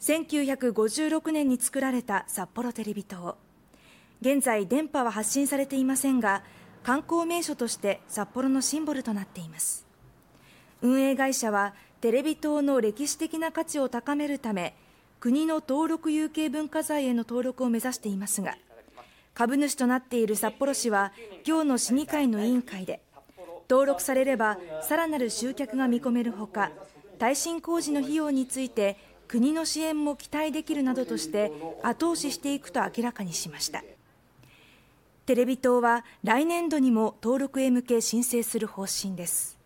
1956年に作られた札幌テレビ塔。現在電波は発信されていませんが観光名所として札幌のシンボルとなっています。運営会社はテレビ塔の歴史的な価値を高めるため国の登録有形文化財への登録を目指していますが株主となっている札幌市は今日の市議会の委員会で登録されればさらなる集客が見込めるほか耐震工事の費用について国の支援も期待できるなどとして後押ししていくと明らかにしました。テレビ塔は来年度にも登録へ向け申請する方針です。